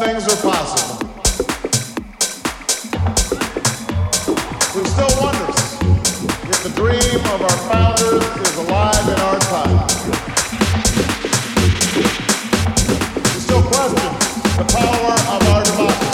things are possible. We still wonder if the dream of our founders is alive in our time. We still question the power of our democracy.